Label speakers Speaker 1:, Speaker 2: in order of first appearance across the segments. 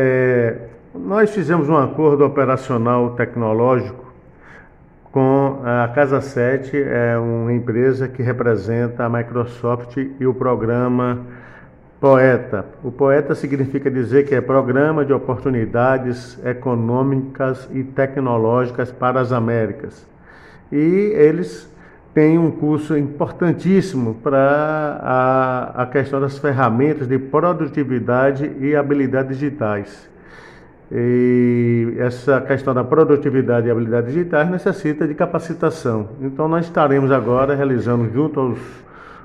Speaker 1: É, nós fizemos um acordo operacional tecnológico com a Casa 7, é uma empresa que representa a Microsoft e o programa Poeta. O Poeta significa dizer que é Programa de Oportunidades Econômicas e Tecnológicas para as Américas. E eles têm um curso importantíssimo para a, a questão das ferramentas de produtividade e habilidades digitais. E essa questão da produtividade e habilidades digitais necessita de capacitação. Então, nós estaremos agora realizando, junto aos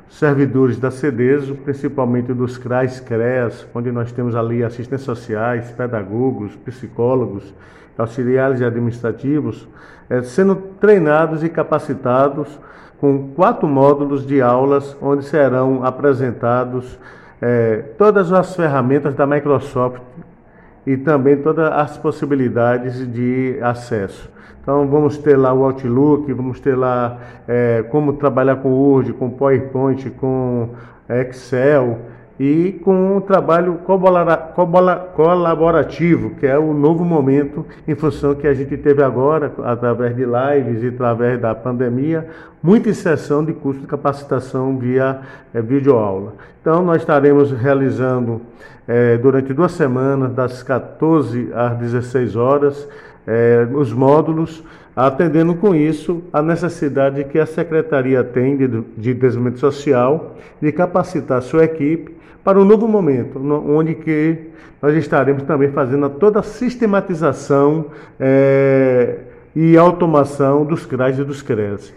Speaker 1: servidores da CEDESO, principalmente dos CRAs, CREAS, onde nós temos ali assistentes sociais, pedagogos, psicólogos, auxiliares administrativos, é, sendo treinados e capacitados com quatro módulos de aulas, onde serão apresentados é, todas as ferramentas da Microsoft e também todas as possibilidades de acesso. Então vamos ter lá o Outlook, vamos ter lá é, como trabalhar com Word, com PowerPoint, com Excel e com um trabalho colaborativo, que é o novo momento em função que a gente teve agora, através de lives e através da pandemia, muita inserção de curso de capacitação via é, videoaula. Então nós estaremos realizando é, durante duas semanas, das 14 às 16 horas, é, os módulos, atendendo com isso a necessidade que a Secretaria tem de, de Desenvolvimento Social de capacitar sua equipe para um novo momento, no, onde que nós estaremos também fazendo toda a sistematização é, e automação dos CRAs e dos CRES.